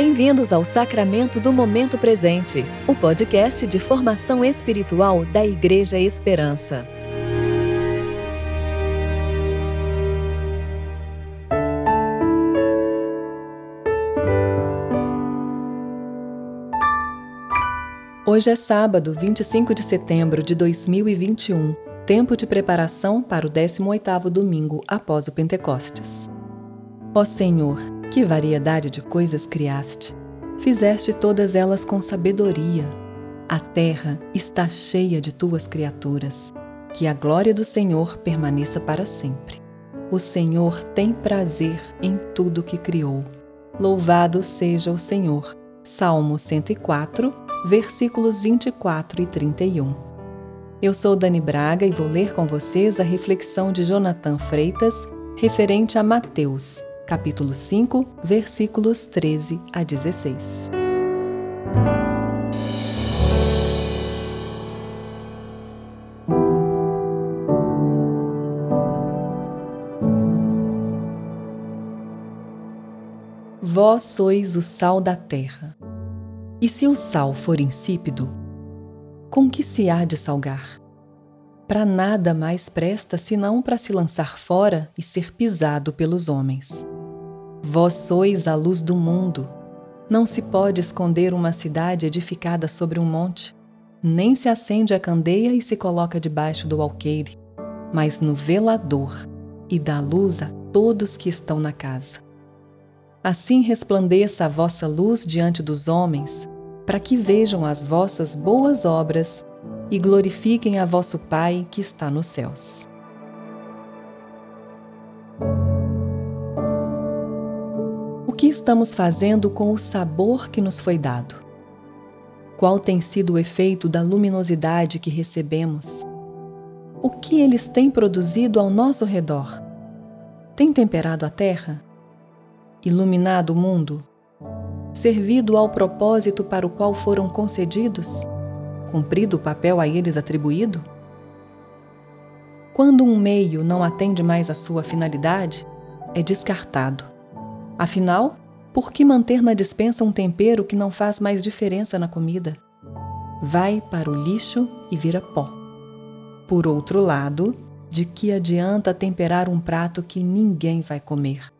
Bem-vindos ao Sacramento do Momento Presente, o podcast de formação espiritual da Igreja Esperança. Hoje é sábado, 25 de setembro de 2021, tempo de preparação para o 18º domingo após o Pentecostes. Ó Senhor, que variedade de coisas criaste! Fizeste todas elas com sabedoria. A terra está cheia de tuas criaturas. Que a glória do Senhor permaneça para sempre. O Senhor tem prazer em tudo que criou. Louvado seja o Senhor. Salmo 104, versículos 24 e 31. Eu sou Dani Braga e vou ler com vocês a reflexão de Jonathan Freitas referente a Mateus, capítulo 5, versículos 13 a 16. Vós sois o sal da terra. E se o sal for insípido, com que se há de salgar? Para nada mais presta senão para se lançar fora e ser pisado pelos homens. Vós sois a luz do mundo. Não se pode esconder uma cidade edificada sobre um monte, nem se acende a candeia e se coloca debaixo do alqueire, mas no velador, e dá luz a todos que estão na casa. Assim resplandeça a vossa luz diante dos homens, para que vejam as vossas boas obras e glorifiquem a vosso Pai que está nos céus. Estamos fazendo com o sabor que nos foi dado? Qual tem sido o efeito da luminosidade que recebemos? O que eles têm produzido ao nosso redor? Tem temperado a terra? Iluminado o mundo? Servido ao propósito para o qual foram concedidos? Cumprido o papel a eles atribuído? Quando um meio não atende mais à sua finalidade, é descartado Afinal, por que manter na dispensa um tempero que não faz mais diferença na comida? Vai para o lixo e vira pó. Por outro lado, de que adianta temperar um prato que ninguém vai comer?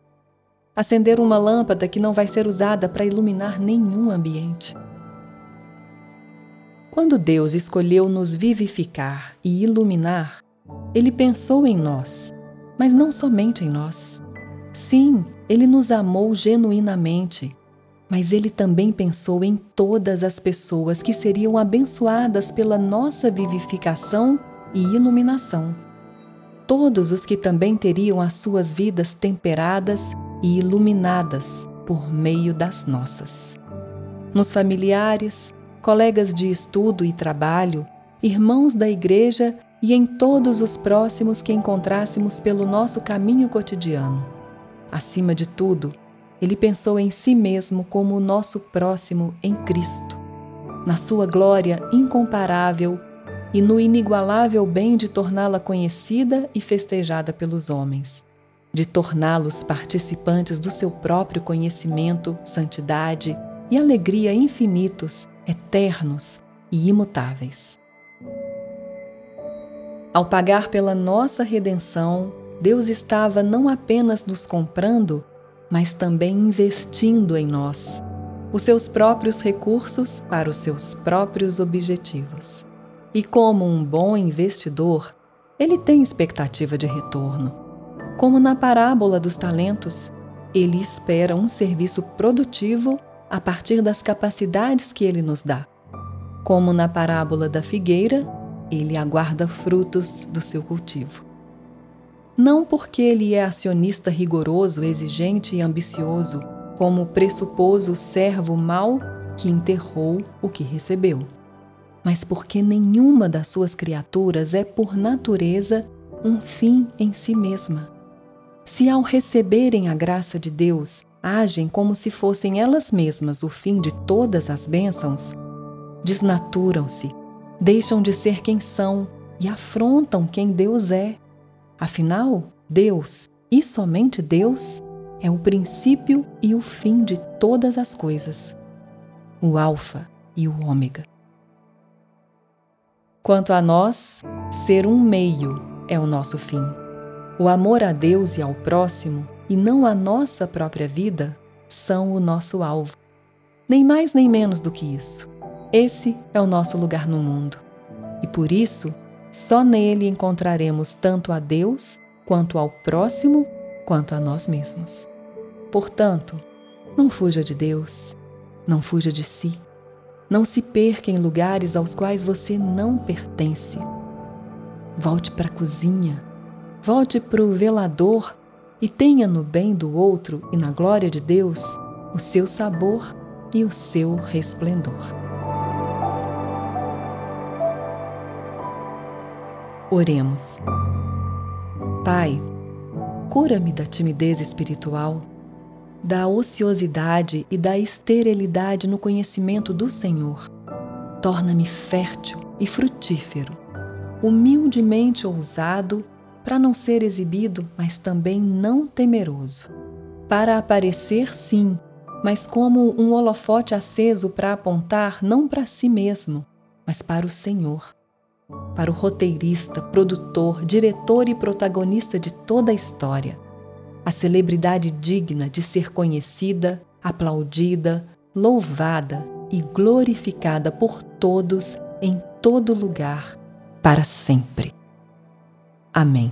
Acender uma lâmpada que não vai ser usada para iluminar nenhum ambiente? Quando Deus escolheu nos vivificar e iluminar, Ele pensou em nós, mas não somente em nós. Sim, ele nos amou genuinamente, mas ele também pensou em todas as pessoas que seriam abençoadas pela nossa vivificação e iluminação. Todos os que também teriam as suas vidas temperadas e iluminadas por meio das nossas. Nos familiares, colegas de estudo e trabalho, irmãos da igreja e em todos os próximos que encontrássemos pelo nosso caminho cotidiano. Acima de tudo, ele pensou em si mesmo como o nosso próximo em Cristo, na sua glória incomparável e no inigualável bem de torná-la conhecida e festejada pelos homens, de torná-los participantes do seu próprio conhecimento, santidade e alegria infinitos, eternos e imutáveis. Ao pagar pela nossa redenção, Deus estava não apenas nos comprando, mas também investindo em nós, os seus próprios recursos para os seus próprios objetivos. E como um bom investidor, ele tem expectativa de retorno. Como na parábola dos talentos, ele espera um serviço produtivo a partir das capacidades que ele nos dá. Como na parábola da figueira, ele aguarda frutos do seu cultivo não porque ele é acionista rigoroso, exigente e ambicioso, como pressupôs o servo mau que enterrou o que recebeu, mas porque nenhuma das suas criaturas é, por natureza, um fim em si mesma. Se ao receberem a graça de Deus, agem como se fossem elas mesmas o fim de todas as bênçãos, desnaturam-se, deixam de ser quem são e afrontam quem Deus é Afinal, Deus, e somente Deus, é o princípio e o fim de todas as coisas, o Alfa e o Ômega. Quanto a nós, ser um meio é o nosso fim. O amor a Deus e ao próximo, e não a nossa própria vida, são o nosso alvo. Nem mais nem menos do que isso. Esse é o nosso lugar no mundo. E por isso, só nele encontraremos tanto a Deus, quanto ao próximo, quanto a nós mesmos. Portanto, não fuja de Deus, não fuja de si. Não se perca em lugares aos quais você não pertence. Volte para a cozinha, volte para o velador e tenha no bem do outro e na glória de Deus o seu sabor e o seu resplendor. Oremos. Pai, cura-me da timidez espiritual da ociosidade e da esterilidade no conhecimento do Senhor. Torna-me fértil e frutífero, humildemente ousado, para não ser exibido, mas também não temeroso. Para aparecer, sim, mas como um holofote aceso para apontar não para si mesmo, mas para o Senhor, para o roteirista, produtor, diretor e protagonista de toda a história a celebridade digna de ser conhecida, aplaudida, louvada e glorificada por todos em todo lugar, para sempre. Amém.